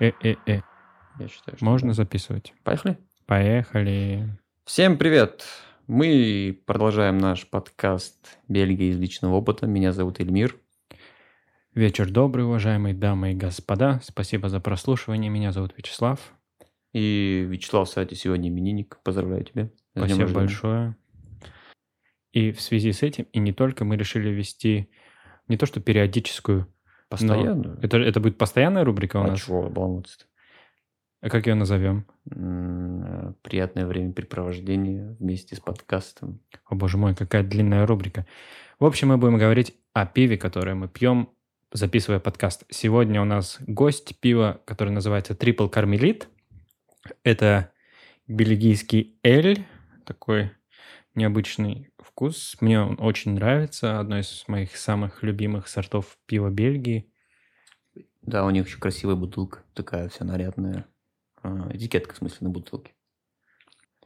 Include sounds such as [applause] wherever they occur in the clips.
Э-э-э. Я считаю, что Можно да. записывать. Поехали? Поехали. Всем привет! Мы продолжаем наш подкаст «Бельгия из личного опыта». Меня зовут Эльмир. Вечер добрый, уважаемые дамы и господа. Спасибо за прослушивание. Меня зовут Вячеслав. И Вячеслав, кстати, сегодня именинник. Поздравляю тебя. с Спасибо большое. И в связи с этим, и не только, мы решили вести не то что периодическую, Постоянно? это, это будет постоянная рубрика у а нас. чего обламываться-то? А как ее назовем? Э, Приятное времяпрепровождение вместе с подкастом. О боже мой, какая длинная рубрика. В общем, мы будем говорить о пиве, которое мы пьем, записывая подкаст. Сегодня у нас гость пива, которое называется Triple Carmelite. Это бельгийский эль, такой необычный вкус. Мне он очень нравится. Одно из моих самых любимых сортов пива Бельгии. Да, у них еще красивая бутылка. Такая вся нарядная. А, Этикетка, в смысле, на бутылке.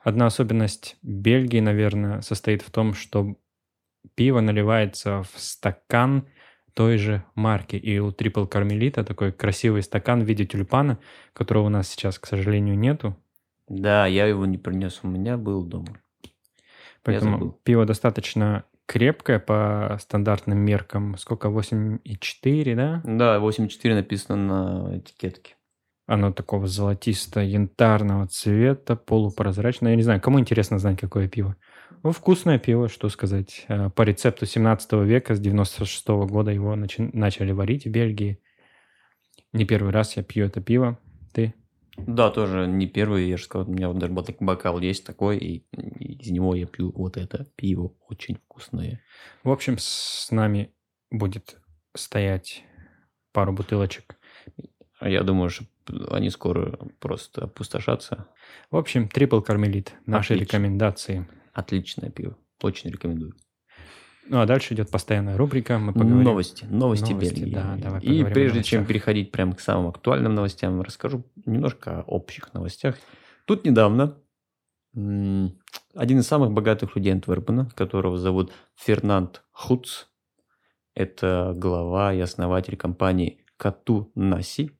Одна особенность Бельгии, наверное, состоит в том, что пиво наливается в стакан той же марки. И у Triple Carmelita такой красивый стакан в виде тюльпана, которого у нас сейчас, к сожалению, нету. Да, я его не принес. У меня был дома. Поэтому пиво достаточно крепкое по стандартным меркам. Сколько? 8,4, да? Да, 8.4 написано на этикетке. Оно такого золотисто-янтарного цвета, полупрозрачное. Я не знаю, кому интересно знать, какое пиво. Ну, вкусное пиво, что сказать. Э, По рецепту 17 века, с 96 года его начи- начали варить в Бельгии. Не первый раз я пью это пиво. Ты? Да, тоже не первый, я же сказал, у меня вот даже бокал есть такой, и и из него я пью вот это пиво, очень вкусное. В общем, с нами будет стоять пару бутылочек. А я думаю, что они скоро просто опустошатся. В общем, трипл кармелит. Наши Отлично. рекомендации. Отличное пиво, очень рекомендую. Ну, а дальше идет постоянная рубрика. Мы поговорим. Новости, новости, Новости, Бельгии. да, давай и прежде чем переходить прямо к самым актуальным новостям, расскажу немножко о общих новостях. Тут недавно один из самых богатых людей Антверпена, которого зовут Фернанд Хуц, это глава и основатель компании Кату Наси,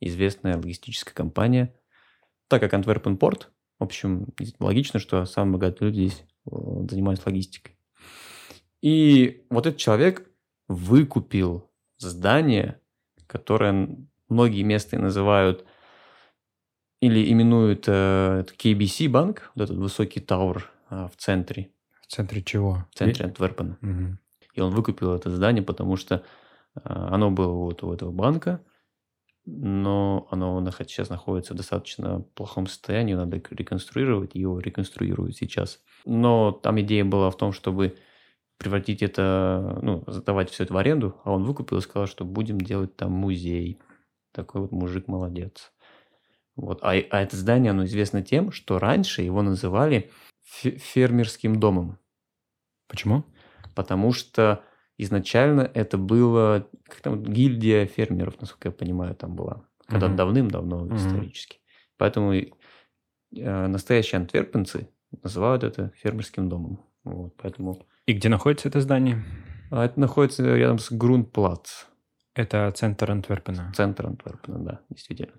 известная логистическая компания. Так как Антверпен порт, в общем, логично, что самые богатые люди здесь э, занимаются логистикой. И вот этот человек выкупил здание, которое многие местные называют или именуют э, KBC банк, вот этот высокий тауэр а, в центре, В центре чего? в центре Антверпена. Мгм. И он выкупил это здание, потому что а, оно было вот у этого банка, но оно сейчас находится в достаточно плохом состоянии, надо рек- реконструировать, его реконструируют сейчас. Но там идея была в том, чтобы превратить это, ну, сдавать все это в аренду, а он выкупил и сказал, что будем делать там музей. Такой вот мужик молодец. Вот. А, а это здание, оно известно тем, что раньше его называли фе- фермерским домом Почему? потому что изначально это было как там гильдия фермеров, насколько я понимаю, там была, когда Мгм. давным-давно Мгм. исторически. Поэтому э, настоящие антверпенцы называют это фермерским домом. Вот, поэтому И где находится это здание? а это находится рядом с Грунплац, Это центр Антверпена. центр Антверпена, да, действительно.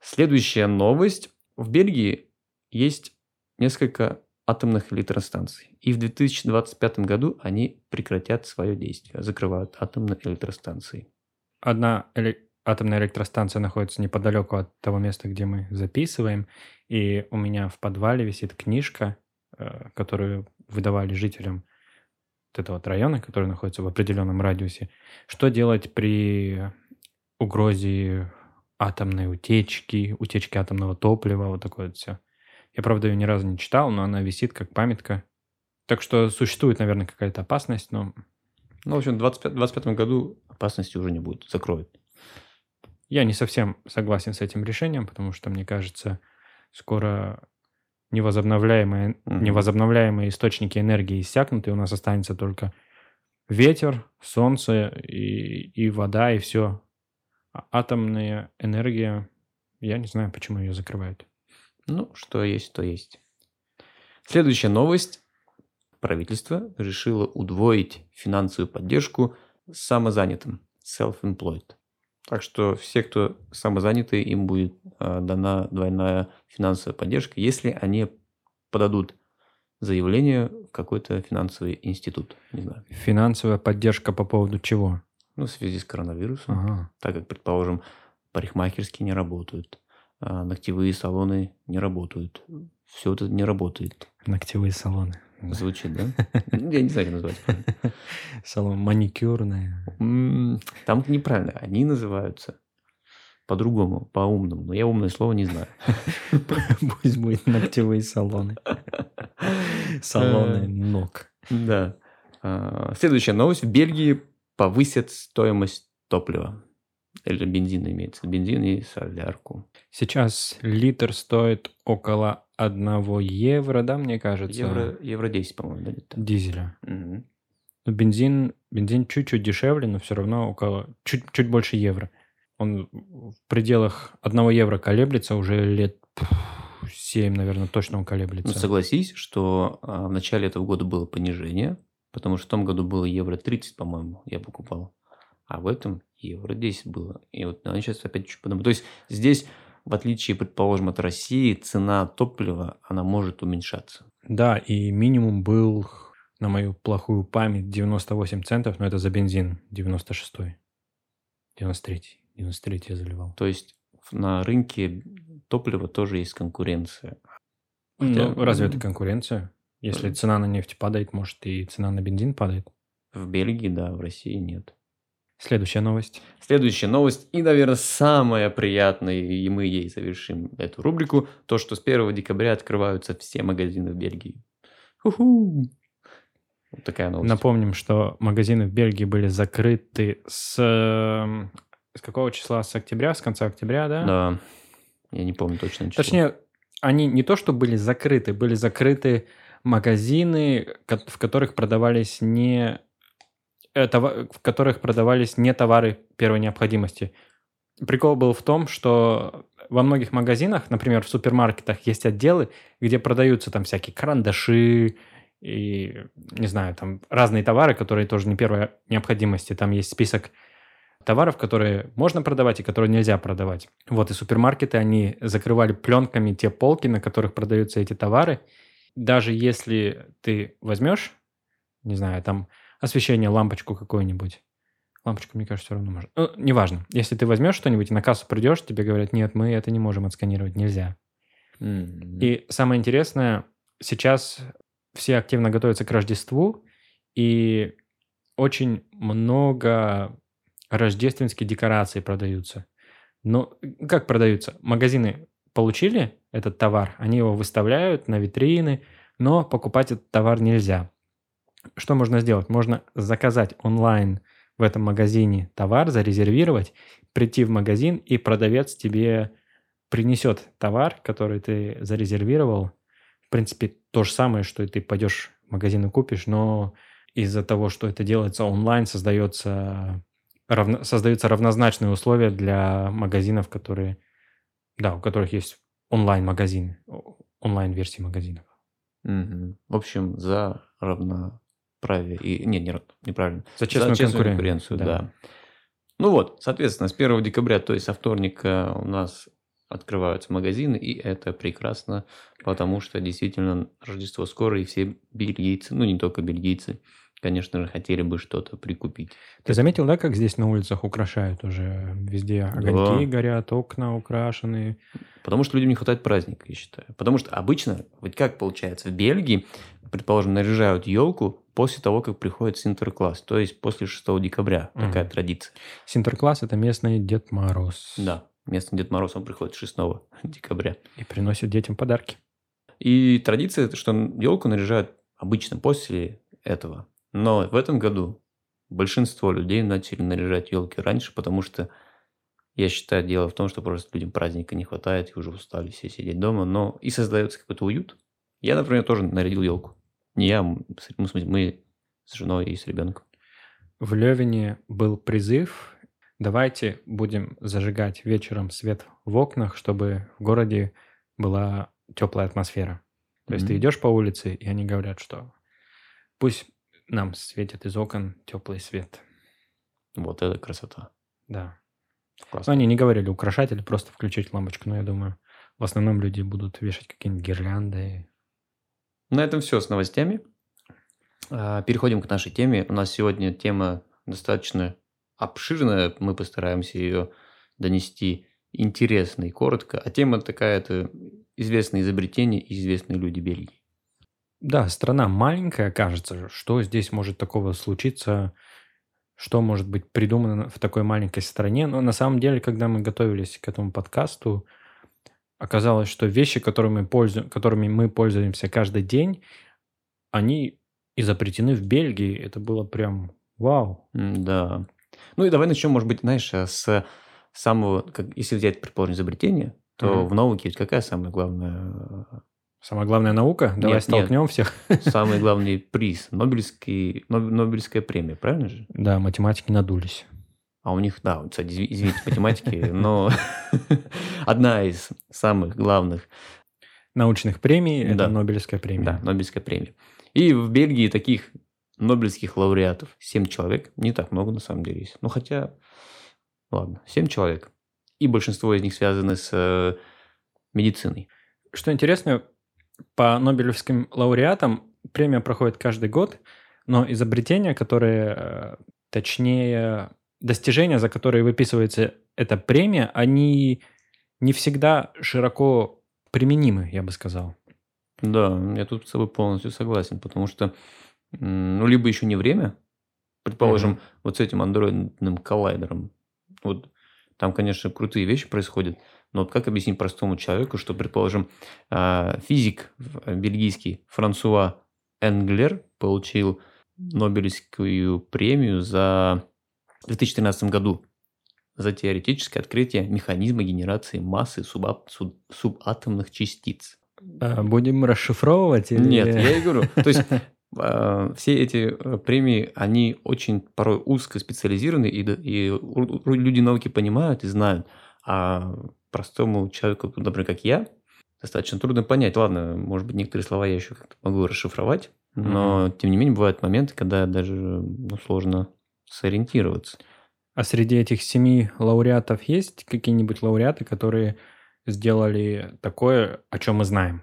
Следующая новость. В Бельгии есть несколько атомных электростанций. И в 2025 году они прекратят свое действие, закрывают атомные электростанции. Одна эле- атомная электростанция находится неподалеку от того места, где мы записываем. И у меня в подвале висит книжка, э, которую выдавали жителям вот этого вот района, который находится в определенном радиусе. Что делать при угрозе атомной утечки, утечки атомного топлива, вот такое вот все. Я, правда, ее ни разу не читал, но она висит как памятка. Так что существует, наверное, какая-то опасность, но Ну, в общем, в 2025 году опасности уже не будет, закроют. Я не совсем согласен с этим решением, потому что, мне кажется, скоро невозобновляемые, Мгм. невозобновляемые источники энергии иссякнут, и у нас останется только ветер, солнце и, и вода, и все. А атомная энергия, я не знаю, почему ее закрывают. Ну, что есть, то есть. Следующая новость. Правительство решило удвоить финансовую поддержку самозанятым, self-employed. Так что все, кто самозанятые, им будет э, дана двойная финансовая поддержка, если они подадут заявление в какой-то финансовый институт. Не знаю. Финансовая поддержка по поводу чего? Ну, в связи с коронавирусом. Ага. Так как, предположим, парикмахерские не работают, а ногтевые салоны не работают. Все это не работает. Ногтевые салоны. Звучит, да? [laughs] Я не знаю, как назвать. Салон маникюрные. М, Там неправильно. Они называются по-другому, по-умному. Но я умное слово не знаю. [laughs] Пусть будет ногтевые салоны. [laughs] Салоны ног. Да. А, Следующая новость. В Бельгии повысят стоимость топлива. Или бензина имеется. Бензин и солярку. Сейчас литр стоит около 1 евро, да, мне кажется? Евро, евро 10, по-моему, да, где-то. Дизеля. Ну, бензин, бензин чуть-чуть дешевле, но все равно около чуть, чуть больше евро. Он в пределах 1 евро колеблется уже лет 7, наверное, точно он Ну, колеблется. согласись, что а, в начале этого года было понижение, потому что в том году было евро 30, по-моему, я покупал. А в этом евро 10 было. И вот она сейчас опять чуть подумать. То есть здесь, в отличие, предположим, от России, цена топлива, она может уменьшаться. Да, и минимум был, на мою плохую память, 98 центов, но это за бензин 96-й. 93-й. 93 я заливал. То есть на рынке топлива тоже есть конкуренция. Хотя, Ну, разве это конкуренция? Если Э. цена на нефть падает, может и цена на бензин падает? В Бельгии, да, в России нет. Следующая новость. Следующая новость, и, наверное, самая приятная, и мы ей завершим эту рубрику, то, что с 1 декабря открываются все магазины в Бельгии. Ху-ху. Вот такая новость. Напомним, что магазины в Бельгии были закрыты с... эм, С какого числа? С октября? С конца октября, да? Да, я не помню точно число. Точнее, они не то, что были закрыты, были закрыты магазины, в которых продавались не в которых продавались не товары первой необходимости. Прикол был в том, что во многих магазинах, например, в супермаркетах есть отделы, где продаются там всякие карандаши и, не знаю, там разные товары, которые тоже не первой необходимости. Там есть список товаров, которые можно продавать и которые нельзя продавать. Вот и супермаркеты, они закрывали пленками те полки, на которых продаются эти товары. Даже если ты возьмешь, не знаю, там освещение, лампочку какую-нибудь, лампочку, мне кажется, все равно можно. Ну, неважно. Если ты возьмешь что-нибудь и на кассу придешь, тебе говорят, нет, мы это не можем отсканировать, нельзя. М. И самое интересное, сейчас все активно готовятся к Рождеству, и очень много рождественских декораций продаются. Но как продаются? Магазины получили этот товар, они его выставляют на витрины, но покупать этот товар нельзя. Что можно сделать? Можно заказать онлайн в этом магазине товар, зарезервировать, прийти в магазин, и продавец тебе принесет товар, который ты зарезервировал. В принципе, то же самое, что и ты пойдешь в магазин и купишь, но из-за того, что это делается онлайн, создается, равно, создаются равнозначные условия для магазинов, которые, да, у которых есть онлайн-магазины, о- онлайн-версии магазинов. Мгм. В общем, за равноправие. И... Не, не, рав- неправильно. За честную, конкурен- конкуренцию, да. Ну вот, соответственно, с 1 декабря, то есть со вторника у нас открываются магазины, и это прекрасно, потому что действительно Рождество скоро, и все бельгийцы, ну не только бельгийцы, конечно же, хотели бы что-то прикупить. Ты заметил, да, как здесь на улицах украшают уже везде огоньки горят, окна украшены. Потому что людям не хватает праздника, я считаю. Потому что обычно, вот как получается, в Бельгии, предположим, наряжают елку после того, как приходит Синтеркласс, то есть после 6 декабря. Мгм. Такая традиция. Синтеркласс – это местный Дед Мороз. Да, местный Дед Мороз, он приходит 6 [laughs] декабря. И приносит детям подарки. И традиция, что елку наряжают обычно после этого. Но в этом году большинство людей начали наряжать елки раньше, потому что я считаю, дело в том, что просто людям праздника не хватает, и уже устали все сидеть дома, но и создается какой-то уют. Я, например, тоже нарядил елку. Не я, ну, мы с женой и с ребенком. В Левине был призыв «Давайте будем зажигать вечером свет в окнах, чтобы в городе была теплая атмосфера». То есть ты идешь по улице, и они говорят, что пусть нам светит из окон теплый свет. Вот это красота. Да. Ну, Классно. они не говорили украшать или просто включить лампочку, но я думаю, в основном люди будут вешать какие-нибудь гирлянды. На этом все с новостями. А, Переходим к нашей теме. У нас сегодня тема достаточно обширная. Мы постараемся ее донести интересно и коротко. А тема такая, это известные изобретения и известные люди Бельгии. Да, страна маленькая, кажется. Что здесь может такого случиться? Что может быть придумано в такой маленькой стране? Но на самом деле, когда мы готовились к этому подкасту, оказалось, что вещи, которыми, мы пользу- которыми мы пользуемся каждый день, они изобретены в Бельгии. Это было прям вау. Да. Ну и давай начнем, может быть, знаешь, э, с самого, как, если взять, предположим, изобретение, то Мгм. в науке ведь какая самая главная, Самая главная наука. Давай Нет, нет. столкнем всех. э, самый [laughs] главный приз? Нобелевский, Ноб- Нобелевская премия, правильно же? Да, математики надулись. А у них, да, кстати, изви- извините, математики, но [laughs] одна из самых главных, Научных премий – это. Нобелевская премия. да, Нобелевская премия. И в Бельгии таких Нобелевских лауреатов 7 человек, не так много на самом деле есть. Ну, хотя, ладно, 7 человек. И большинство из них связаны с э, медициной. Что интересно, по Нобелевским лауреатам премия проходит каждый год, но изобретения, которые, э, точнее, достижения, за которые выписывается эта премия, они не всегда широко применимы, я бы сказал. Да, я тут с тобой полностью согласен, потому что, ну, либо еще не время, предположим, Мгм. вот с этим андроидным коллайдером, вот там, конечно, крутые вещи происходят, но вот как объяснить простому человеку, что, предположим, а, физик в- бельгийский Франсуа Энглер получил Нобелевскую премию за в 2013 году за теоретическое открытие механизма генерации массы субап- суб- субатомных частиц. Э, Будем расшифровывать? или- Нет, я и говорю. То есть [laughs] а, все эти э, премии, они очень порой узко специализированы, и, люди науки понимают и знают. А простому человеку, например, как я, достаточно трудно понять. Ладно, может быть, некоторые слова я еще как-то могу расшифровать, но, тем не менее, бывают моменты, когда даже ну, сложно сориентироваться. А среди этих семи лауреатов есть какие-нибудь лауреаты, которые сделали такое, о чем мы знаем?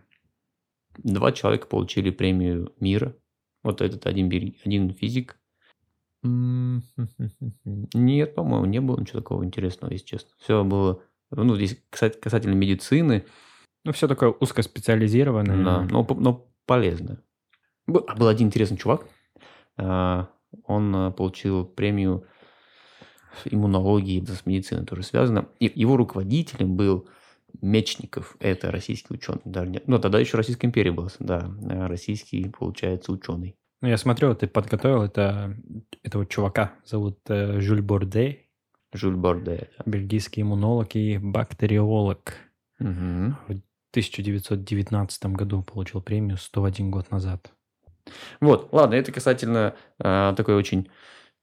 Два человека получили премию мира. Вот этот один, один физик. Нет, по-моему, не было ничего такого интересного, если честно. Все было... Ну, здесь, кстати, касательно медицины, Ну, все такое узкоспециализированное. да, но, но полезно. Был, а был один интересный чувак. Он а, получил премию иммунологии, с медициной тоже связано. И его руководителем был Мечников. Это российский ученый. Не- Ну, тогда еще Российская империя была. Да, российский, получается, ученый. Ну, я смотрю, ты подготовил это, этого чувака. Зовут э, Жюль Борде, Жюль Борде. бельгийский иммунолог и бактериолог. Мгм. В 1919 году получил премию 101 год назад. Вот, ладно, это касательно а, такой очень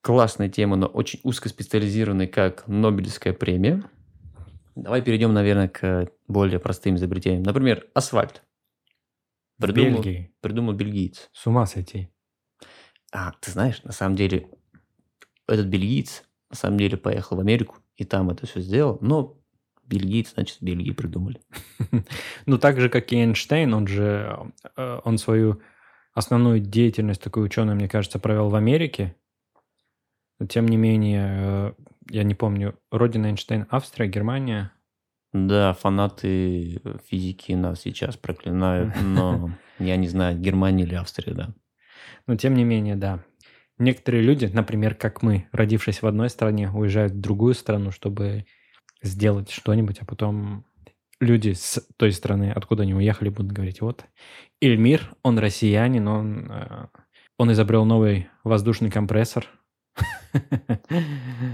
классной темы, но очень узкоспециализированной, как Нобелевская премия. Давай перейдем, наверное, к более простым изобретениям. Например, асфальт. Придумал, Бельгии. придумал бельгиец. С ума сойти. А, ты знаешь, на самом деле, этот бельгиец, на самом деле, поехал в Америку, и там это все сделал, но бельгиец, значит, в Бельгии придумали. [laughs] Ну, так же, как и Эйнштейн, он же, э, он свою основную деятельность, такой ученый, мне кажется, провел в Америке. Но, тем не менее, э, я не помню, родина Эйнштейна Австрия, Германия. Да, фанаты физики нас сейчас проклинают, [laughs] но я не знаю, Германия или Австрия, да. Но, тем не менее, да. Некоторые люди, например, как мы, родившись в одной стране, уезжают в другую страну, чтобы сделать что-нибудь, а потом люди с той страны, откуда они уехали, будут говорить, вот, Эльмир, он россиянин, он, э, он изобрел новый воздушный компрессор. [laughs]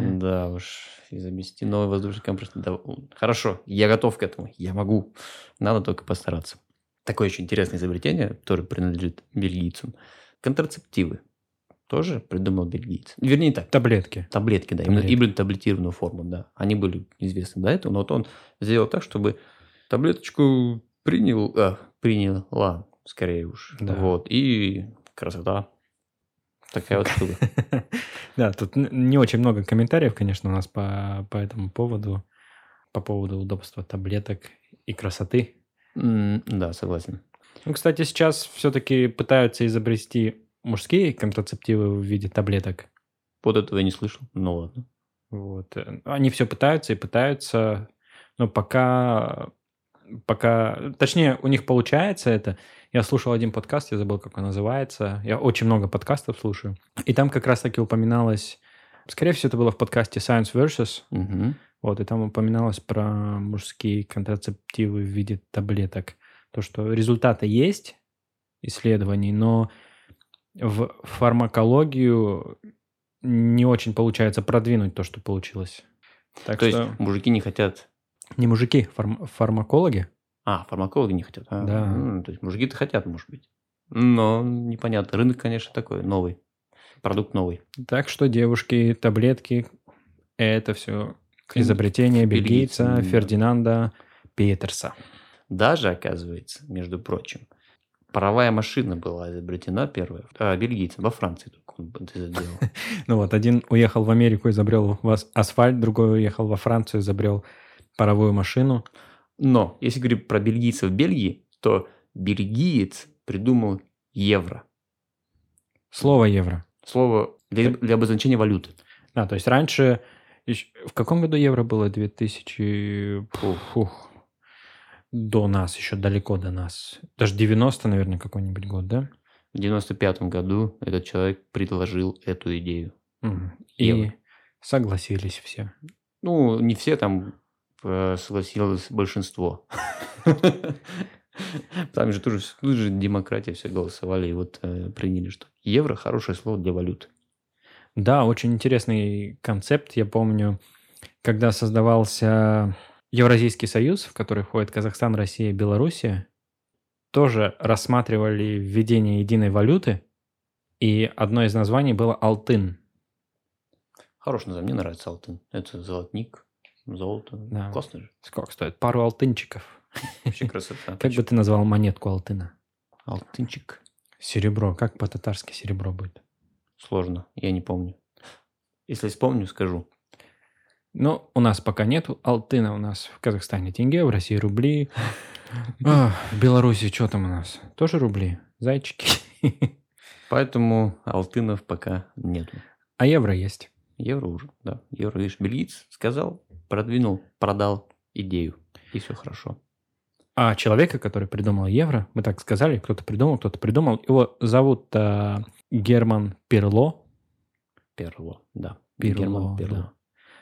Да уж, изобрести новый воздушный компрессор. Да, хорошо, я готов к этому, я могу. Надо только постараться. Такое очень интересное изобретение, которое принадлежит бельгийцам. Контрацептивы. Тоже придумал бельгиец. Вернее так, Таблетки. таблетки, да, именно, Таблетки. именно таблетированную форму, да. Они были известны до этого, но вот он сделал так, чтобы таблеточку принял, а, приняла, скорее уж. Да. Вот, и красота. Такая вот штука. [laughs] Да, тут не очень много комментариев, конечно, у нас по, по этому поводу, по поводу удобства таблеток и красоты. Да, согласен. Ну, кстати, сейчас все-таки пытаются изобрести мужские контрацептивы в виде таблеток. Вот этого я не слышал. Ну ладно. Вот. э, Они все пытаются и пытаются, но пока, пока, точнее, у них получается это. Я слушал один подкаст, я забыл, как он называется. Я очень много подкастов слушаю. И там как раз-таки упоминалось, скорее всего, это было в подкасте Science Versus, Мгм. вот, и там упоминалось про мужские контрацептивы в виде таблеток. То, что результаты есть исследований, но в фармакологию не очень получается продвинуть то, что получилось. Так То что есть мужики не хотят... не мужики, фарм- фармакологи. А, фармакологи не хотят. А, Да. м, то есть мужики-то хотят, может быть. Но непонятно. Рынок, конечно, такой новый. Продукт новый. Так что девушки, таблетки, это все изобретение бельгийца бельгийца, да. Фердинанда Петерса. Даже, оказывается, между прочим, паровая машина была изобретена первая, а, бельгийцем, во Франции только он это сделал. [laughs] Ну вот, один уехал в Америку, изобрел вас- асфальт, другой уехал во Францию, изобрел паровую машину. Но, если говорить про бельгийцев в Бельгии, то бельгиец придумал евро. Слово евро. Слово для, для обозначения валюты. Да, то есть раньше... В каком году евро было? 2000... Фух. До нас, еще далеко до нас. Даже 90, наверное, какой-нибудь год, да? В 95 году этот человек предложил эту идею. И Евро. согласились все. Ну, не все там согласилось большинство. Там же тоже тут же демократия, все голосовали и вот э, приняли, что евро хорошее слово для валюты. Да, очень интересный концепт. Я помню, когда создавался Евразийский союз, в который входит Казахстан, Россия и Белоруссия, тоже рассматривали введение единой валюты, и одно из названий было «Алтын». Хороший название, мне нравится Алтын. Это золотник, золото. Да. Классно же. Сколько стоит? Пару алтынчиков. Вообще красота. Как бы ты назвал монетку алтына? Алтынчик. Серебро. Как по-татарски серебро будет? Сложно, я не помню. Если вспомню, скажу. Ну, у нас пока нету алтына. У нас в Казахстане тенге, в России рубли. [laughs] А, в Беларуси что там у нас? Тоже рубли? Зайчики. Поэтому алтынов пока нету. А евро есть. Евро уже, да. Евро, видишь, бельгиец сказал, продвинул, продал идею. И все хорошо. А человека, который придумал евро, мы так сказали, кто-то придумал, кто-то придумал. Его зовут а, Герман Перло. Перло, да. Перло, Герман да.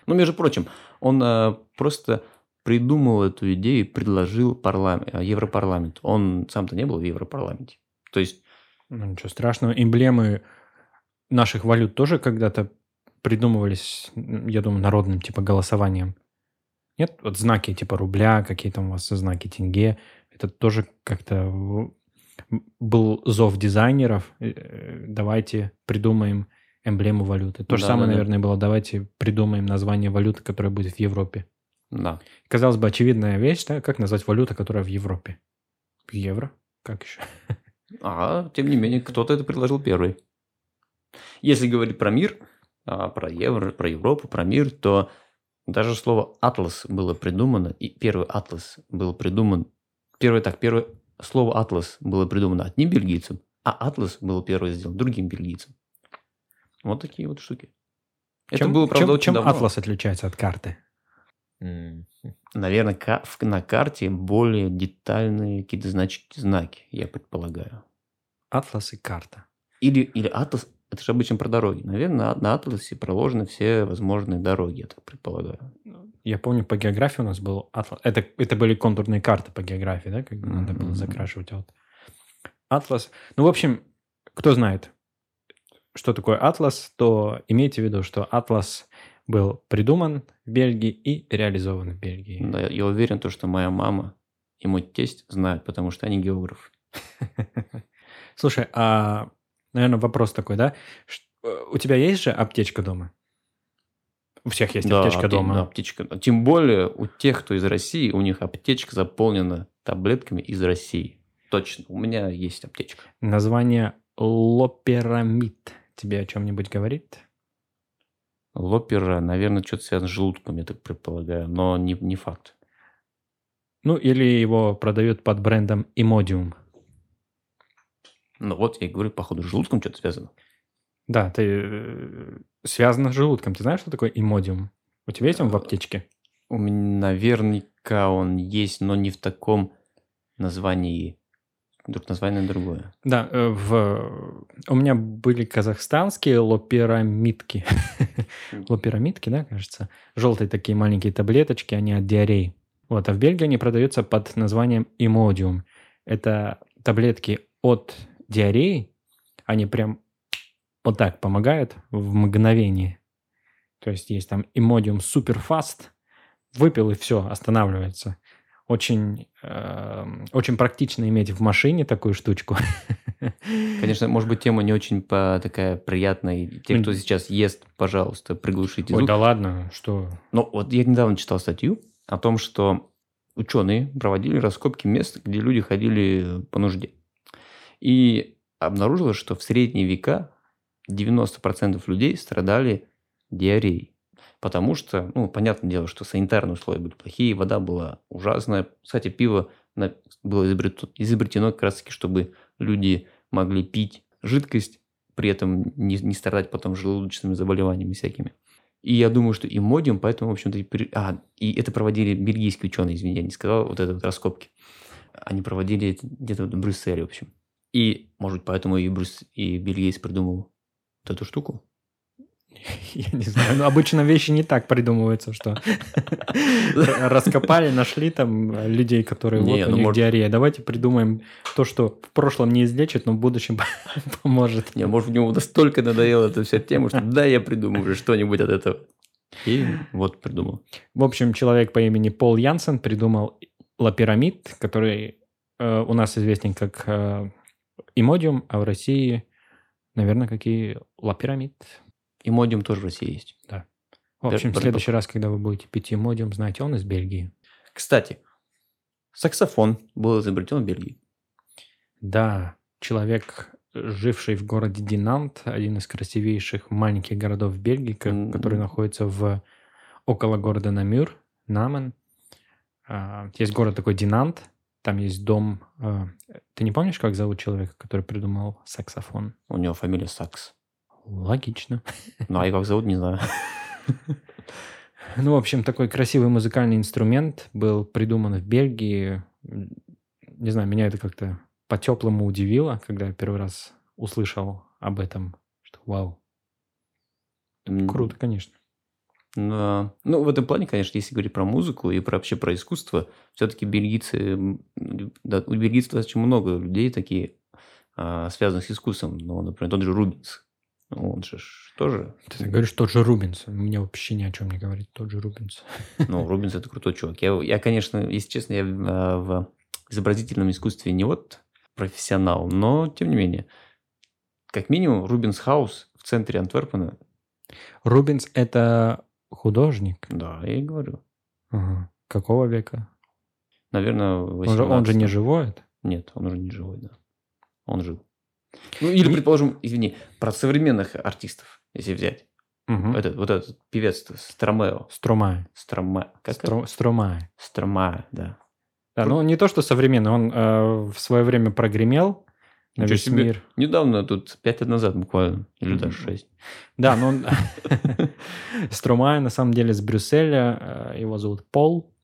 Ну, между прочим, он э, просто придумал эту идею и предложил парламент, э, Европарламент. Он сам-то не был в Европарламенте. То есть, Ну, ничего страшного. Эмблемы наших валют тоже когда-то придумывались, я думаю, народным типа голосованием. Нет? Вот знаки типа рубля, какие там у вас знаки тенге. Это тоже как-то был зов дизайнеров. э, Давайте придумаем эмблему валюты. То же Да, самое, да, да. наверное, было. Давайте придумаем название валюты, которая будет в Европе. да. Казалось бы, очевидная вещь, да? Как назвать валюту, которая в Европе? Евро? Как еще? А, тем не менее, кто-то это предложил первый. Если говорить про мир, про евро, про Европу, про мир, то даже слово «атлас» было придумано, и первый «атлас» был придуман, первый так, первое слово «атлас» было придумано одним бельгийцем, а «атлас» был первый сделан другим бельгийцем. Вот такие вот штуки. Это Чем- было, правда, чем, очень чем давно. атлас отличается от карты? [laughs] Наверное, на карте более детальные какие-то значки, знаки, я предполагаю. Атлас и карта. Или, или атлас, это же обычно про дороги. Наверное, на, атласе проложены все возможные дороги, я так предполагаю. Я помню, по географии у нас был атлас. Это, это были контурные карты по географии, да, когда надо было закрашивать. А Вот. Атлас. Ну, в общем, кто знает, что такое атлас, то имейте в виду, что атлас был придуман в Бельгии и реализован в Бельгии. Да, я, я уверен, то, что моя мама и мой тесть знают, потому что они географы. [laughs] Слушай, а, наверное, вопрос такой, да? Э, У тебя есть же аптечка дома? У всех есть да, аптечка апте- дома. да, аптечка. Тем более у тех, кто из России, у них аптечка заполнена таблетками из России. Точно, у меня есть аптечка. Название лоперамид тебе о чем-нибудь говорит? Лопера, наверное, что-то связано с желудком, я так предполагаю, но не, не факт. Ну, или его продают под брендом Imodium. Ну вот, я и говорю, походу, с желудком что-то связано. Да, ты э, связано с желудком. Ты знаешь, что такое Imodium? У тебя есть он в Э, аптечке? У меня наверняка он есть, но не в таком названии. Друг название другое. Да, э, в... у меня были казахстанские лоперамидки. лоперамидки, да, кажется? Желтые такие маленькие таблеточки, они от диареи. Вот, а в Бельгии они продаются под названием Imodium. Это таблетки от диареи, они прям вот так помогают в мгновение. То есть есть там Super Fast, выпил и все, останавливается. Очень, эм, очень практично иметь в машине такую штучку. [laughs] Конечно, может быть, тема не очень по, такая приятная. Те, кто сейчас ест, пожалуйста, приглушите Ой, звук. да ладно, что? Но вот я недавно читал статью о том, что ученые проводили раскопки мест, где люди ходили по нужде. И обнаружилось, что в средние века 90% людей страдали диареей. Потому что, ну, понятное дело, что санитарные условия были плохие, вода была ужасная. Кстати, пиво было изобретено как раз таки, чтобы люди могли пить жидкость, при этом не, не страдать потом желудочными заболеваниями всякими. И я думаю, что и модиум, поэтому, в общем-то, и, при- а, и это проводили бельгийские ученые, извини, я не сказал, вот это вот раскопки. Они проводили где-то в Брюсселе, в общем. И, может быть, поэтому и, Брюс, и бельгиец придумал вот эту штуку. [laughs] Я не знаю, но обычно вещи не так придумываются, что [laughs] раскопали, нашли там людей, которые вот у ну, них диарея. Давайте придумаем то, что в прошлом не излечит, но в будущем [laughs] поможет. Не, может, ему настолько надоела эта вся тема, что да, я придумаю уже что-нибудь от этого. И вот придумал. В общем, человек по имени Пол Янсен придумал лапирамид, который э, у нас известен как э, имодиум, а в России, наверное, какие лапирамид. И модиум тоже в России есть. В общем, в Пер- следующий раз, когда вы будете пить имодиум, знаете, он из Бельгии. Кстати, саксофон был изобретен в Бельгии. Да, человек, живший в городе Динант, один из красивейших маленьких городов Бельгии, М. который находится в около города Намюр, Намен. А, Есть город такой Динант, там есть дом. а, Ты не помнишь, как зовут человека, который придумал саксофон? У него фамилия Сакс. Логично. Ну, а и как зовут, не знаю. Ну, в общем, такой красивый музыкальный инструмент был придуман в Бельгии. Не знаю, меня это как-то по-теплому удивило, когда я первый раз услышал об этом. Что вау, круто, конечно. Да. Ну, в этом плане, конечно, если говорить про музыку и про, вообще про искусство, все-таки бельгийцы, да, у бельгийцев достаточно много людей такие, а, связанных с искусством. Ну, например, тот же Рубинс. Он же тоже... Ты говоришь, тот же Рубинс. Мне вообще ни о чем не говорит тот же Рубинс. Ну, Рубинс это крутой чувак. Я, я, конечно, если честно, я а, в изобразительном искусстве не вот профессионал, но тем не менее. Как минимум, Рубинс Хаус в центре Антверпена, Рубинс – это художник? да, я и говорю. Ага. Какого века? Наверное, Он же, он же не 18. живой? Нет, он уже не живой, да. Он жил. Ну, или, предположим, извини, про современных артистов, если взять. Угу. Этот, вот этот певец Стромео. Стромай. Строма... Как? Стро- Стромай. Да. Да, ну не то, что современный, он э, в свое время прогремел на Ничего весь себе. мир. Недавно, тут пять лет назад буквально, или даже шесть. Да, но он... [laughs] Стромай на самом деле с Брюсселя, э, его зовут Пол.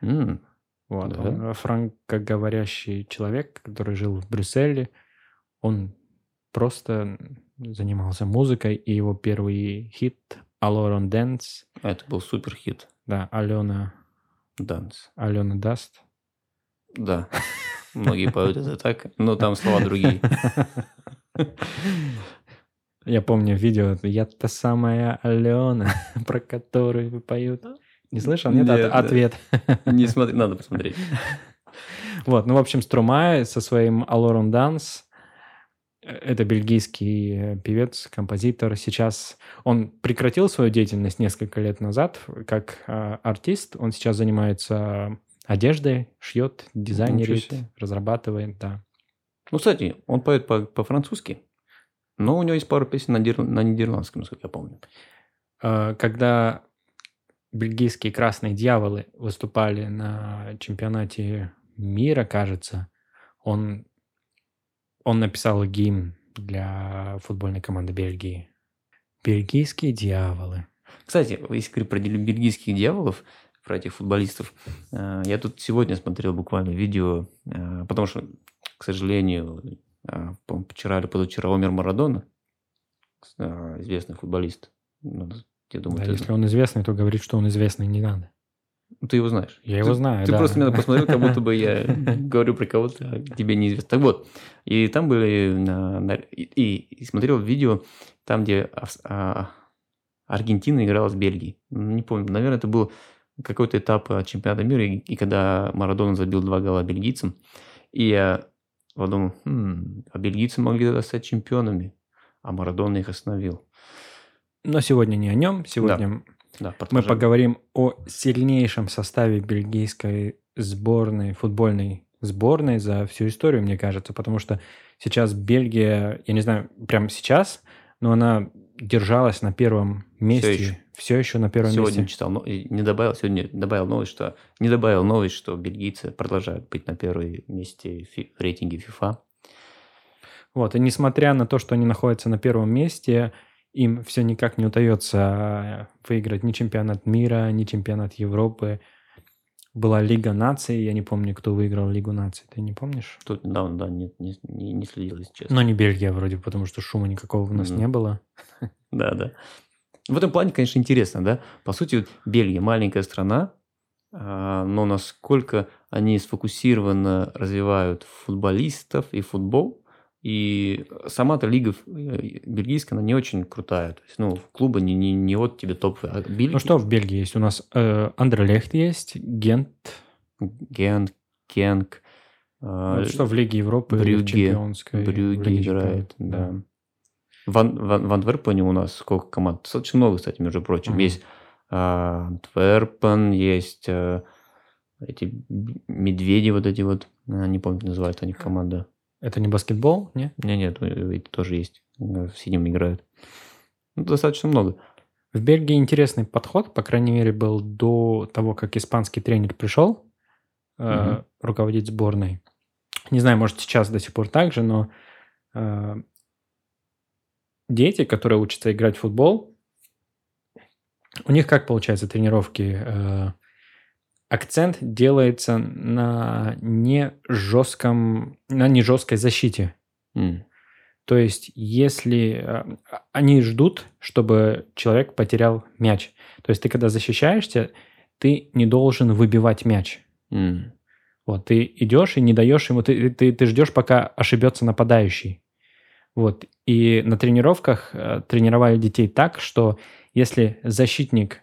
М, Вот, Да. он франкоговорящий человек, который жил в Брюсселе. Он просто занимался музыкой, и его первый хит «Alone Dance», Это был супер хит. да, Алена, Данс. Алена даст. Да. Многие поют это так, но там слова другие. [laughs] Я помню видео «Я та самая Алена», [laughs] про которую поют. Не слышал? Нет, Нет, От- да. ответ. [laughs] Не смотри, надо посмотреть. [laughs] Вот, ну, в общем, Струмай со своим Алорон Данс, это бельгийский э, певец, композитор. Сейчас он прекратил свою деятельность несколько лет назад как э, артист. Он сейчас занимается одеждой, шьет, дизайнерит, разрабатывает, да. Ну, кстати, он поет по- по-французски, но у него есть пару песен на, дир- на нидерландском, насколько я помню. э, когда бельгийские красные дьяволы выступали на чемпионате мира, кажется, он, он написал гимн для футбольной команды Бельгии. Бельгийские дьяволы. Кстати, если говорить про бельгийских дьяволов, про этих футболистов, э, я тут сегодня смотрел буквально видео, э, потому что, к сожалению, э, вчера или позавчера умер Марадона, известный футболист. Ну, я думаю, да, ты... если он известный, то говорить, что он известный, не надо. Ну, ты его знаешь. Я его знаю, Ты да. просто меня посмотрел, как будто бы я [laughs] говорю про кого-то, а тебе неизвестно. Так вот, и там были... И, и смотрел видео, там, где а, Аргентина играла с Бельгией. Не помню, наверное, это был какой-то этап чемпионата мира, и, и когда Марадона забил два гола бельгийцам, и подумал, хм, а бельгийцы могли тогда стать чемпионами, а Марадона их остановил. Но сегодня не о нем, сегодня да. Да, мы поговорим о сильнейшем составе бельгийской сборной, футбольной сборной за всю историю, мне кажется, потому что сейчас Бельгия, я не знаю, прямо сейчас, но она держалась на первом месте. Все еще, на первом сегодня месте. читал, не добавил, сегодня добавил новость, что не добавил новость, что бельгийцы продолжают быть на первом месте в рейтинге FIFA. Вот, и несмотря на то, что они находятся на первом месте, им все никак не удается выиграть ни чемпионат мира, ни чемпионат Европы. Была Лига наций, я не помню, кто выиграл Лигу наций, ты не помнишь? Тут недавно, да, нет, не, не, не следил, если честно. Но не Бельгия вроде, потому что шума никакого у нас mm-hmm. не было. [laughs] Да, да. В этом плане, конечно, интересно, да. По сути, Бельгия маленькая страна, а, но насколько они сфокусированно развивают футболистов и футбол, и сама-то лига э, бельгийская, она не очень крутая. То есть, ну, клубы не, не, не вот тебе топ. А Бельгия... Ну, что в Бельгии есть? У нас э, Андерлехт есть, Гент. Гент, Кенк. Э, вот что в Лиге Европы Брюгге? Брюгге играет, да. да. В, Ан, в Антверпене у нас сколько команд? Достаточно много, кстати, между прочим. Uh-huh. Есть э, Антверпен, есть э, эти медведи вот эти вот, не помню, называют они команда. Это не баскетбол, не? Не, нет, это тоже есть. В синем играют. Ну, достаточно много. В Бельгии интересный подход, по крайней мере, был до того, как испанский тренер пришел угу. э, руководить сборной. Не знаю, может, сейчас до сих пор так же, но э, дети, которые учатся играть в футбол, у них как получается тренировки? Э, акцент делается на не жестком, на не жесткой защите. Mm. То есть, если э, они ждут, чтобы человек потерял мяч. То есть, ты когда защищаешься, ты не должен выбивать мяч. Mm. Вот, ты идешь и не даешь ему, ты, ты, ты ждешь, пока ошибется нападающий. Вот, и на тренировках э, тренировали детей так, что если защитник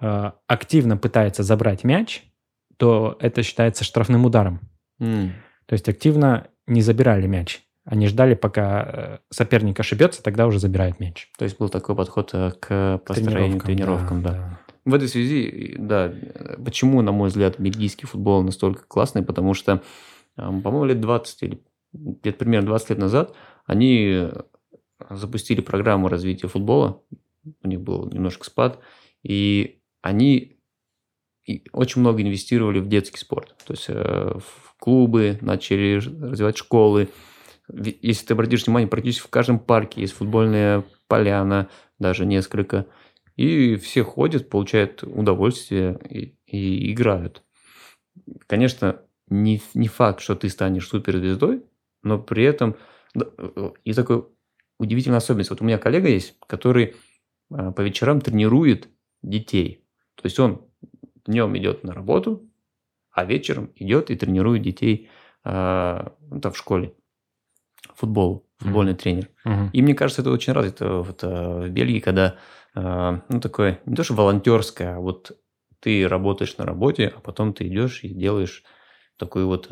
Э, активно пытается забрать мяч, то это считается штрафным ударом. Mm. То есть активно не забирали мяч. Они ждали, пока э, соперник ошибется, тогда уже забирает мяч. То есть был такой подход к построению тренировкам, тренировкам да, да. да. В этой связи, да, почему, на мой взгляд, бельгийский футбол настолько классный, потому что, по-моему, лет 20 или где-то примерно 20 лет назад они запустили программу развития футбола, у них был немножко спад, и они очень много инвестировали в детский спорт. То есть э, в клубы начали развивать школы. Если ты обратишь внимание, практически в каждом парке есть футбольная поляна, даже несколько. И все ходят, получают удовольствие и, и играют. Конечно, не, не факт, что ты станешь суперзвездой, но при этом и такой удивительная особенность. Вот у меня коллега есть, который э, по вечерам тренирует детей. То есть он днем идет на работу, а вечером идет и тренирует детей э, там, в школе. Футбол, футбольный mm-hmm. тренер. Mm-hmm. И мне кажется, это очень развито вот, э, в Бельгии, когда э, ну, такое, не то что волонтерское, а вот ты работаешь на работе, а потом ты идешь и делаешь такой вот...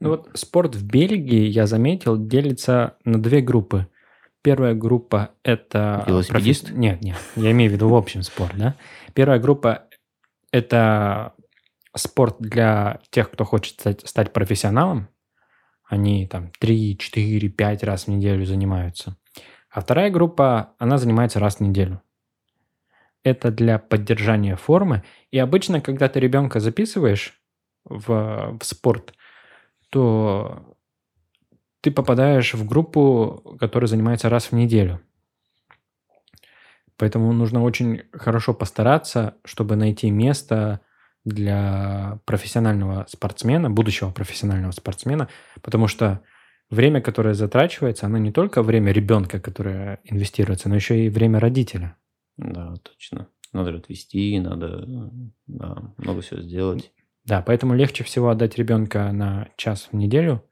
Ну вот спорт в Бельгии, я заметил, делится на две группы. Первая группа – это... Велосипедист? Профи... Нет, нет, я имею в виду в общем спорт, да. Первая группа – это спорт для тех, кто хочет стать, стать профессионалом. Они там 3, 4, 5 раз в неделю занимаются. А вторая группа, она занимается раз в неделю. это для поддержания формы. И обычно, когда ты ребенка записываешь в, в спорт, то ты попадаешь в группу, которая занимается раз в неделю. Поэтому нужно очень хорошо постараться, чтобы найти место для профессионального спортсмена, будущего профессионального спортсмена, потому что время, которое затрачивается, оно не только время ребенка, которое инвестируется, но еще и время родителя. Да, точно. Надо отвести, надо да, много всего сделать. Да, поэтому легче всего отдать ребенка на час в неделю.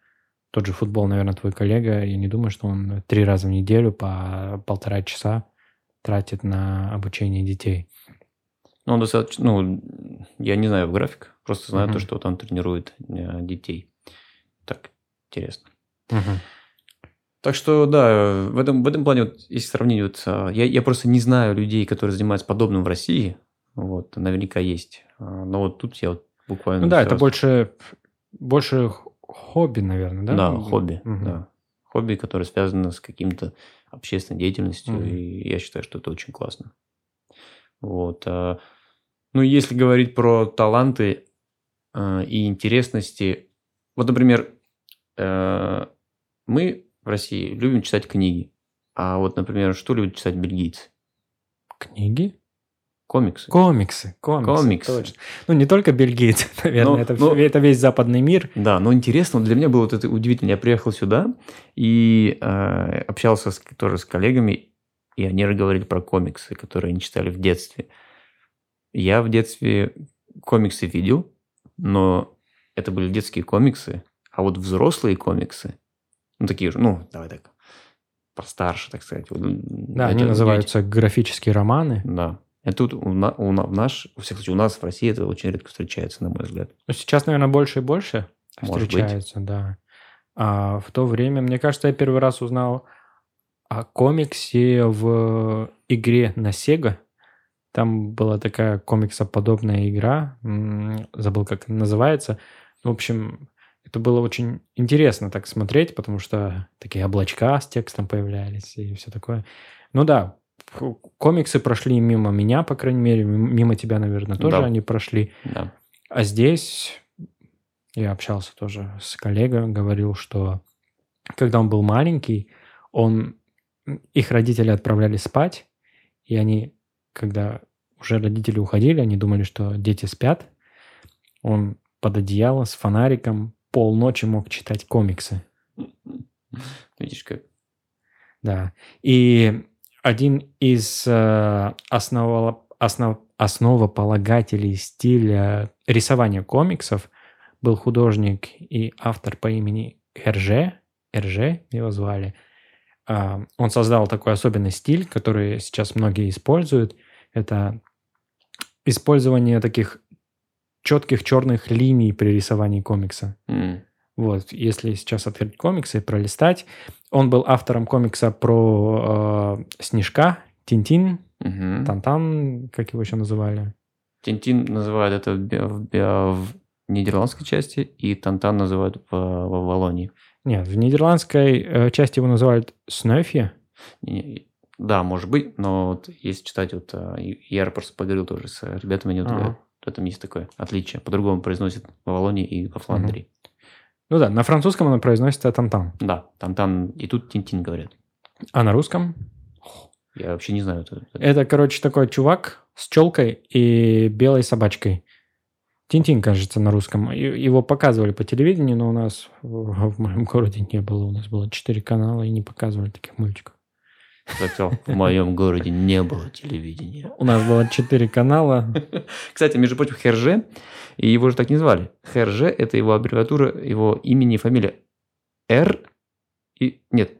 Тот же футбол, наверное, твой коллега, я не думаю, что он три раза в неделю по полтора часа тратит на обучение детей. Ну, он достаточно, ну, я не знаю в график, просто знаю угу. то, что там тренирует э, детей. Так, интересно. Угу. Так что, да, в этом, в этом плане, вот, если сравнить, вот, а, я, я просто не знаю людей, которые занимаются подобным в России. Вот, наверняка есть. А, но вот тут я вот буквально... Ну да, это больше, больше хобби, наверное, да? Да, хобби, угу. да. Хобби, которое связано с каким-то общественной деятельностью, угу. и я считаю, что это очень классно. Вот. А, ну, если говорить про таланты и интересности, вот, например, э, мы в России любим читать книги. А вот, например, что любят читать бельгийцы? Книги? Комиксы. Комиксы. Комиксы. Комиксы. Точно. Ну, не только бельгийцы, [laughs] наверное, но, это, но, это весь западный мир. Да, но интересно, для меня было вот это удивительно. Я приехал сюда и э, общался с, тоже с коллегами, и они говорили про комиксы, которые они читали в детстве. Я в детстве комиксы видел, но это были детские комиксы, а вот взрослые комиксы, ну, такие же, ну, давай так, постарше, так сказать. Да, они называются графические романы. Да. Это тут у, на, у, в наш, во всяком случае, у нас в России это очень редко встречается, на мой взгляд. Ну, сейчас, наверное, больше и больше Может встречается, быть. да. А в то время, мне кажется, я первый раз узнал о комиксе в игре на Sega. Там была такая комиксоподобная игра, забыл, как называется. В общем, это было очень интересно так смотреть, потому что такие облачка с текстом появлялись и все такое. Ну да, комиксы прошли мимо меня, по крайней мере, мимо тебя, наверное, тоже да. они прошли. Да. А здесь я общался тоже с коллегой, говорил, что когда он был маленький, он их родители отправляли спать, и они, когда уже родители уходили, они думали, что дети спят. Он под одеяло с фонариком полночи мог читать комиксы. Видишь как. Да. И один из э, основ, основ, основополагателей стиля рисования комиксов был художник и автор по имени Эрже. Эрже его звали. Э, он создал такой особенный стиль, который сейчас многие используют. Это использование таких четких черных линий при рисовании комикса. Mm. Вот, если сейчас открыть комиксы и пролистать, он был автором комикса про э, Снежка, Тинтин, угу. Тантан, как его еще называли? Тинтин называют это в, в, в нидерландской части, и Тантан называют в, в Волонии. Нет, в нидерландской э, части его называют Снёфье. Да, может быть, но вот если читать, вот э, я просто поговорил тоже с ребятами, они вот ага в этом есть такое отличие. По-другому произносит в Волонии и во Фландрии. Ну да, на французском оно произносится тантан. Да, тантан. И тут тинтин говорят. А на русском? Я вообще не знаю. Это, это короче, такой чувак с челкой и белой собачкой. Тинтин, кажется, на русском. Его показывали по телевидению, но у нас в моем городе не было. У нас было четыре канала и не показывали таких мультиков. Хотел, в моем городе не было телевидения. У нас было четыре канала. Кстати, между прочим, Херже, и его же так не звали. Херже – это его аббревиатура, его имени и фамилия. Р и... Нет.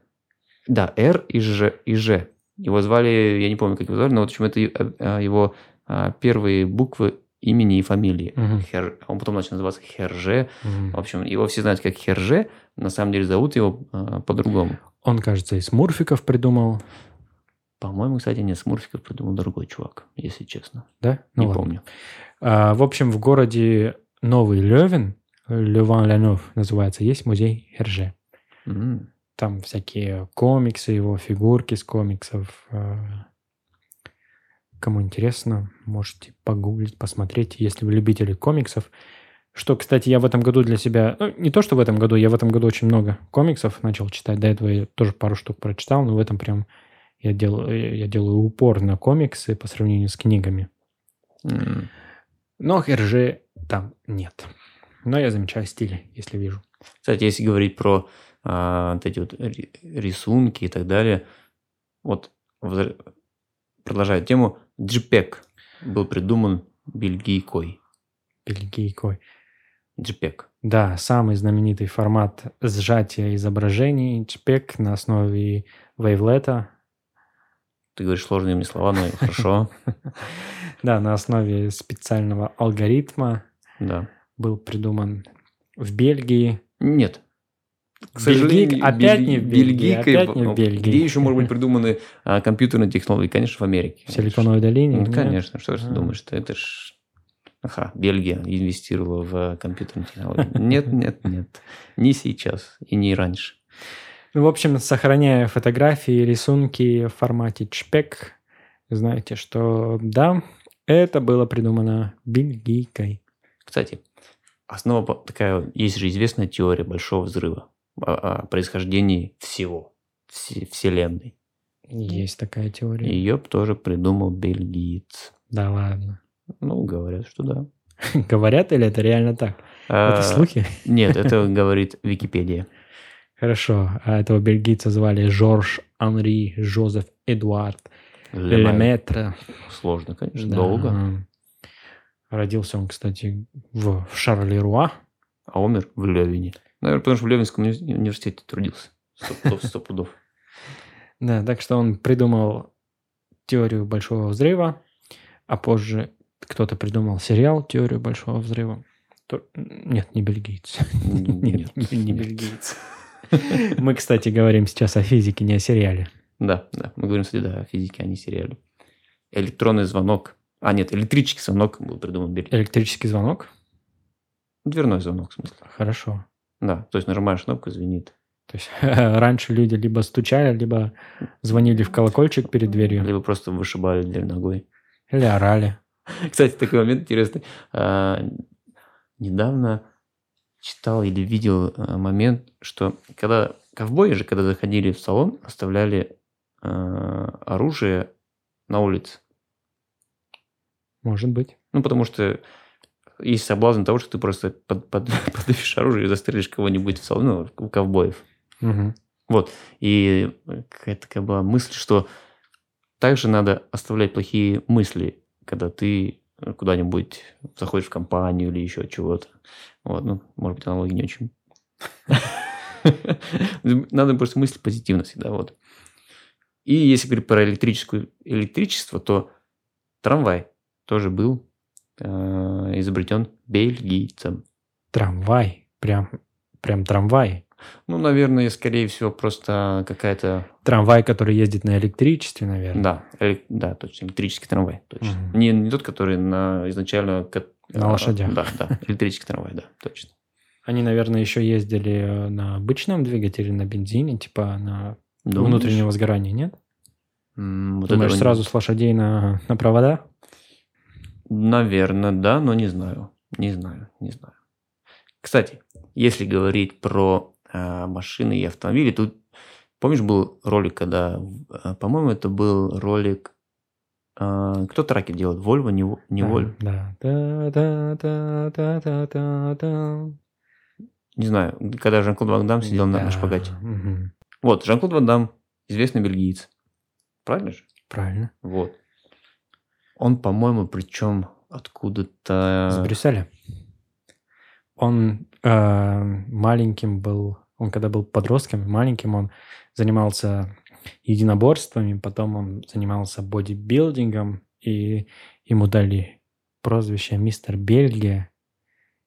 Да, Р и Ж. И Ж. Его звали, я не помню, как его звали, но вот в общем это э, его а, первые буквы имени и фамилии. Угу. Хер, он потом начал называться Херже. Угу. В общем, его все знают как Херже, на самом деле зовут его а, по-другому. Он, кажется, и Смурфиков придумал. По-моему, кстати, не Смурфиков придумал другой чувак, если честно. Да? Ну, не ладно. помню. А, в общем, в городе Новый Левин, Леван Ленов называется, есть музей Херже. Mm. Там всякие комиксы, его фигурки с комиксов. А, Кому интересно, можете погуглить, посмотреть, если вы любители комиксов. Что, кстати, я в этом году для себя... Ну, не то, что в этом году, я в этом году очень много комиксов начал читать. До этого я тоже пару штук прочитал, но в этом прям я делаю, я делаю упор на комиксы по сравнению с книгами. М. Но РЖ там нет. Но я замечаю стили, если вижу. Кстати, если говорить про а, вот эти вот ри- рисунки и так далее, вот продолжая тему, JPEG был придуман бельгийкой. Бельгийкой. JPEG. Да, самый знаменитый формат сжатия изображений, JPEG на основе вейвлета. Ты говоришь сложными словами, [laughs] хорошо. [laughs] Да, на основе специального алгоритма Да. был придуман в Бельгии. Нет. К Бельгик сожалению, опять бель- не в Бельгии, бельгийкой опять не в Бельгии. Где еще могут быть [laughs] придуманы а, компьютерные технологии? Конечно, в Америке. В Силиконовой долине? Ну, конечно, что же ты А. думаешь, это ж... Ага, Бельгия инвестировала в компьютерные технологии. Нет, нет, нет. Не сейчас и не раньше. Ну, в общем, сохраняя фотографии, рисунки в формате JPEG, знаете, что да, это было придумано бельгийкой. Кстати, основа такая, есть же известная теория большого взрыва о, о происхождении всего, все- Вселенной. Есть такая теория. Ее тоже придумал бельгиец. Да ладно. Ну, говорят, что да. [laughs] Говорят или это реально так? Это А, слухи? [laughs] Нет, это говорит Википедия. Хорошо. А этого бельгийца звали Жорж Анри Жозеф Эдуард Лемай. Леметр. Сложно, конечно, Да. долго. Родился он, кстати, в Шарлеруа. А умер в Левине. Наверное, потому что в Левинском уни- университете трудился. Сто пудов, сто пудов. [laughs] Да, так что он придумал теорию Большого Взрыва, а позже кто-то придумал сериал «Теорию Большого Взрыва». То- Нет, не бельгиец. [laughs] Нет, не нет. бельгиец. Мы, кстати, говорим сейчас о физике, не о сериале. Да, да. Мы говорим, кстати, да, о физике, а не сериале. Электронный звонок. А, нет, электрический звонок был придуман Бельгией. Электрический звонок? Дверной звонок, в смысле. Хорошо. Да, то есть нажимаешь кнопку, звенит. То есть [laughs] раньше люди либо стучали, либо звонили в колокольчик перед дверью, Либо просто вышибали дверь ногой. или орали. [laughs] Кстати, такой момент интересный. А, недавно читал или видел а, момент, что когда ковбои же, когда заходили в салон, оставляли а, оружие на улице. Может быть. Ну, потому что есть соблазн того, что ты просто под, под- [laughs] подавишь оружие и застрелишь кого-нибудь в салоне, ну, у ковбоев. Мгм. И какая-то такая была мысль, что также надо оставлять плохие мысли, когда ты куда-нибудь заходишь в компанию или еще чего-то. Вот, ну, может быть, аналогия не очень. [laughs] Надо просто мыслить позитивно всегда, вот. И если говорить про электрическую электричество, то трамвай тоже был э, изобретен бельгийцем. Трамвай. Прям, прям трамвай. Ну, наверное, скорее всего, просто какая-то Трамвай, который ездит на электричестве, наверное. Да, эле- да, точно, электрический трамвай, точно. Мгм. Не, не тот, который на изначально... На а, лошадях. Да, да, электрический трамвай, да, точно. Они, наверное, еще ездили э, на обычном двигателе, на бензине, типа на Думаешь? внутреннего сгорания, нет? Вот Думаешь, сразу с лошадей на, на провода? Наверное, да, но не знаю. Не знаю, не знаю. Кстати, если говорить про машины и автомобили, тут, помнишь, был ролик, когда, а, по-моему, это был ролик, а, кто траки делает? Volvo, не, не? Да. Да. Да, да, да, да, да, да. Не знаю, когда Жан-Клод Ван Дам сидел на, на шпагате. Вот, Жан-Клод Ван Дам, известный бельгиец. Правильно же? Правильно. Вот. Он, по-моему, причем откуда-то... С Брюсселя. Он э, маленьким был, он когда был подростком, маленьким, он занимался единоборствами, потом он занимался бодибилдингом, и ему дали прозвище «Мистер Бельгия»,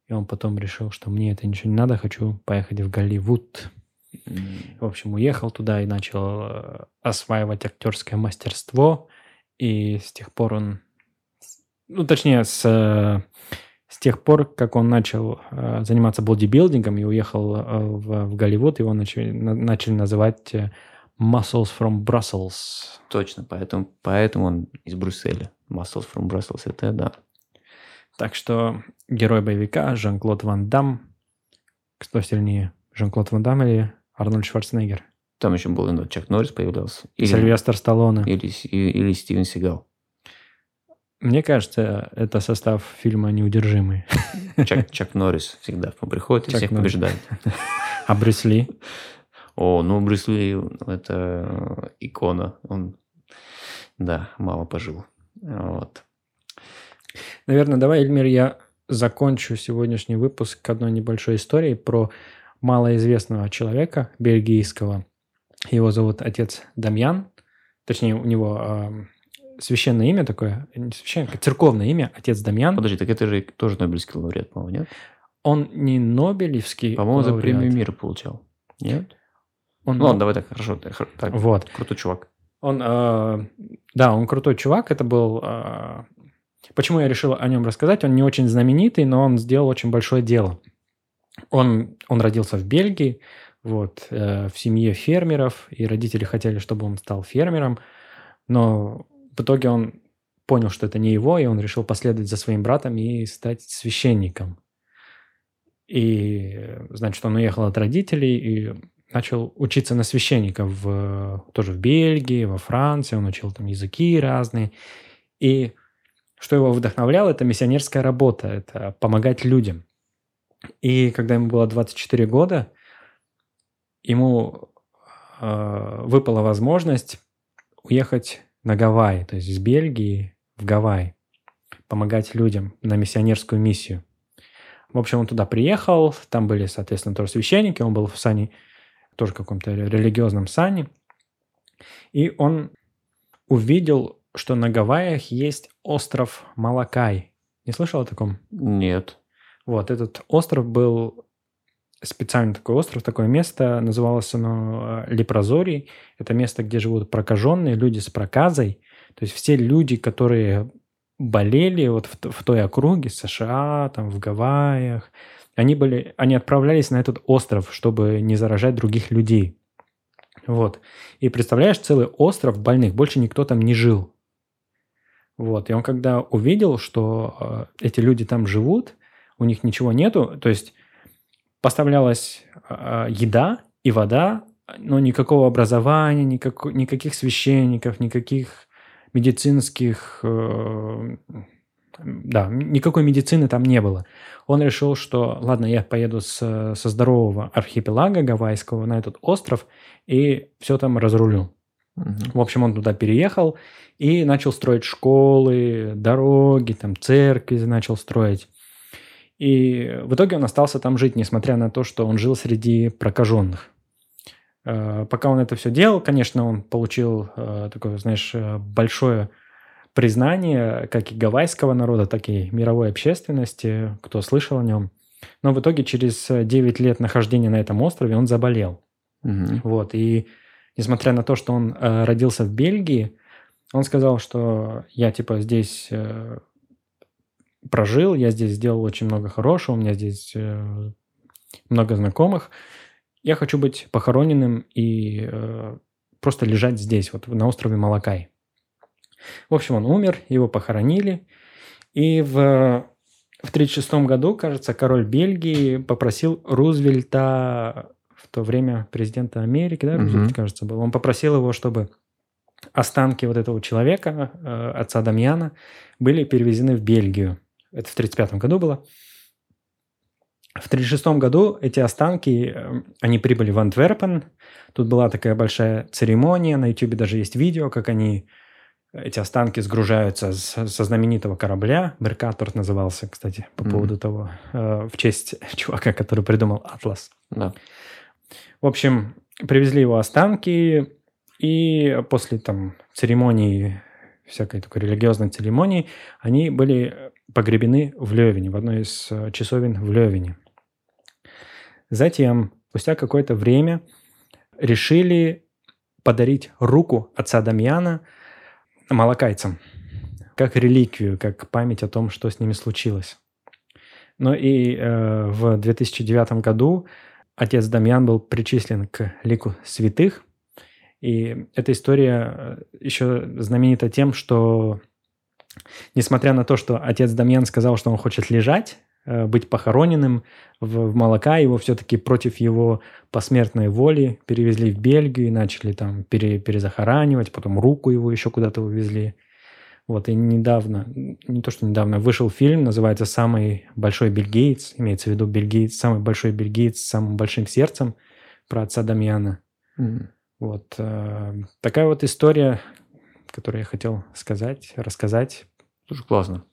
и он потом решил, что мне это ничего не надо, хочу поехать в Голливуд. В общем, уехал туда и начал э, осваивать актерское мастерство. И с тех пор он... Ну, точнее, с, э, с тех пор, как он начал э, заниматься бодибилдингом и уехал э, в, в Голливуд, его начали, на- начали называть э, Muscles from Brussels. Точно, поэтому, поэтому он из Брюсселя. Muscles from Brussels, это да. Так что герой боевика Жан-Клод Ван Дам. Кто сильнее, Жан-Клод Ван Дам или Арнольд Шварценеггер? Там еще был ну, Чак Норрис появлялся. Или, Сильвестр Сталлоне. Или, или, или Стивен Сигал. Мне кажется, это состав фильма «Неудержимый». Чак, Чак Норрис всегда приходит и Чак всех Норрис. побеждает. [laughs] А Брюс Ли? О, ну Брюс Ли – это икона. Он, да, мало пожил. Вот. Наверное, давай, Эльмир, я закончу сегодняшний выпуск одной небольшой историей про малоизвестного человека бельгийского. Его зовут отец Дамьян. Точнее, у него священное имя такое, не священное, церковное имя, отец Дамьян. Подожди, так это же тоже Нобелевский лауреат, по-моему, нет? Он не Нобелевский По-моему, за премию мира получал. Нет? Он, ну ладно, давай так, хорошо. Так, вот. Крутой чувак. Он, э, да, он крутой чувак. Это был... Э, почему я решил о нем рассказать? Он не очень знаменитый, но он сделал очень большое дело. Он, он родился в Бельгии, вот, э, в семье фермеров, и родители хотели, чтобы он стал фермером, но в итоге он понял, что это не его, и он решил последовать за своим братом и стать священником. И, значит, он уехал от родителей и начал учиться на священника в, тоже в Бельгии, во Франции. Он учил там языки разные. И что его вдохновляло, это миссионерская работа, это помогать людям. И когда ему было 24 года, ему э, выпала возможность уехать на Гавайи, то есть из Бельгии в Гавайи, помогать людям на миссионерскую миссию. В общем, он туда приехал, там были, соответственно, тоже священники, он был в сане, тоже каком-то религиозном сане, и он увидел, что на Гавайях есть остров Малакай. Не слышал о таком? Нет. Вот, этот остров был специальный такой остров, такое место, называлось оно э, Лепрозорий. Это место, где живут прокаженные, люди с проказой. То есть все люди, которые болели вот в, в той округе США, там в Гавайях, они, были, они отправлялись на этот остров, чтобы не заражать других людей. Вот. И представляешь, целый остров больных, больше никто там не жил. Вот. И он когда увидел, что э, эти люди там живут, у них ничего нету, то есть поставлялась э, еда и вода, но никакого образования, никак, никаких священников, никаких медицинских... Э, да, никакой медицины там не было. Он решил, что ладно, я поеду с, со здорового архипелага гавайского на этот остров и все там разрулю. Угу. В общем, он туда переехал и начал строить школы, дороги, там церкви начал строить. И в итоге он остался там жить, несмотря на то, что он жил среди прокаженных. Э, пока он это все делал, конечно, он получил э, такое, знаешь, э, большое признание как и гавайского народа, так и мировой общественности, кто слышал о нем. Но в итоге через 9 лет нахождения на этом острове он заболел. Угу. Вот, и несмотря на то, что он родился в Бельгии, он сказал, что я типа здесь прожил, я здесь сделал очень много хорошего, у меня здесь э, много знакомых. Я хочу быть похороненным и э, просто лежать здесь, вот на острове Малакай. В общем, он умер, его похоронили. И в, в 1936 году, кажется, король Бельгии попросил Рузвельта, в то время президента Америки, да, Рузвельт, угу. кажется, был, он попросил его, чтобы останки вот этого человека, э, отца Дамьяна, были перевезены в Бельгию. Это в 1935 году было. В 1936 году эти останки, э, они прибыли в Антверпен. Тут была такая большая церемония. На YouTube даже есть видео, как они, эти останки сгружаются с, со знаменитого корабля. Меркатор назывался, кстати, по mm-hmm. поводу того, э, в честь [laughs] чувака, который придумал Атлас. Да. В общем, привезли его останки, и после там церемонии всякой такой религиозной церемонии, они были погребены в Левине, в одной из э, часовен в Левине. Затем, спустя какое-то время, решили подарить руку отца Дамьяна малакайцам, как реликвию, как память о том, что с ними случилось. Но и э, в 2009 году отец Дамьян был причислен к лику святых, И эта история э, еще знаменита тем, что несмотря на то, что отец Дамьян сказал, что он хочет лежать, э, быть похороненным в, в молока, его все-таки против его посмертной воли перевезли в Бельгию и начали там пере, перезахоранивать, потом руку его еще куда-то увезли. Вот, и недавно, не то что недавно, вышел фильм, называется «Самый большой бельгиец», имеется в виду бельгиец, самый большой бельгиец с самым большим сердцем, про отца Дамьяна. Mm. Вот э, такая вот история, которую я хотел сказать, рассказать. Тоже классно.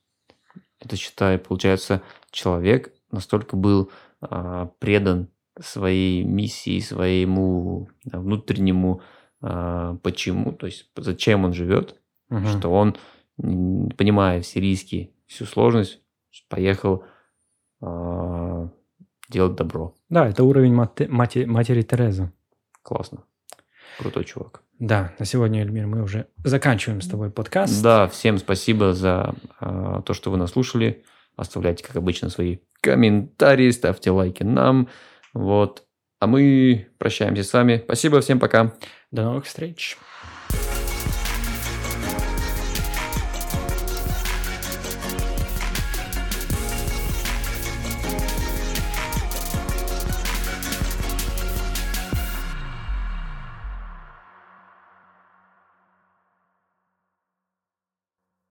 Это, считай, получается, человек настолько был э, предан своей миссии, своему внутреннему э, почему, то есть зачем он живет, угу. что он понимая все риски, всю сложность, поехал э, делать добро. Да, это уровень мати- мати- матери Терезы. Классно. Крутой чувак. Да, на сегодня, Эльмир, мы уже заканчиваем с тобой подкаст. Да, всем спасибо за э, то, что вы нас слушали. Оставляйте, как обычно, свои комментарии, ставьте лайки нам. Вот. А мы прощаемся с вами. Спасибо, всем пока. До новых встреч.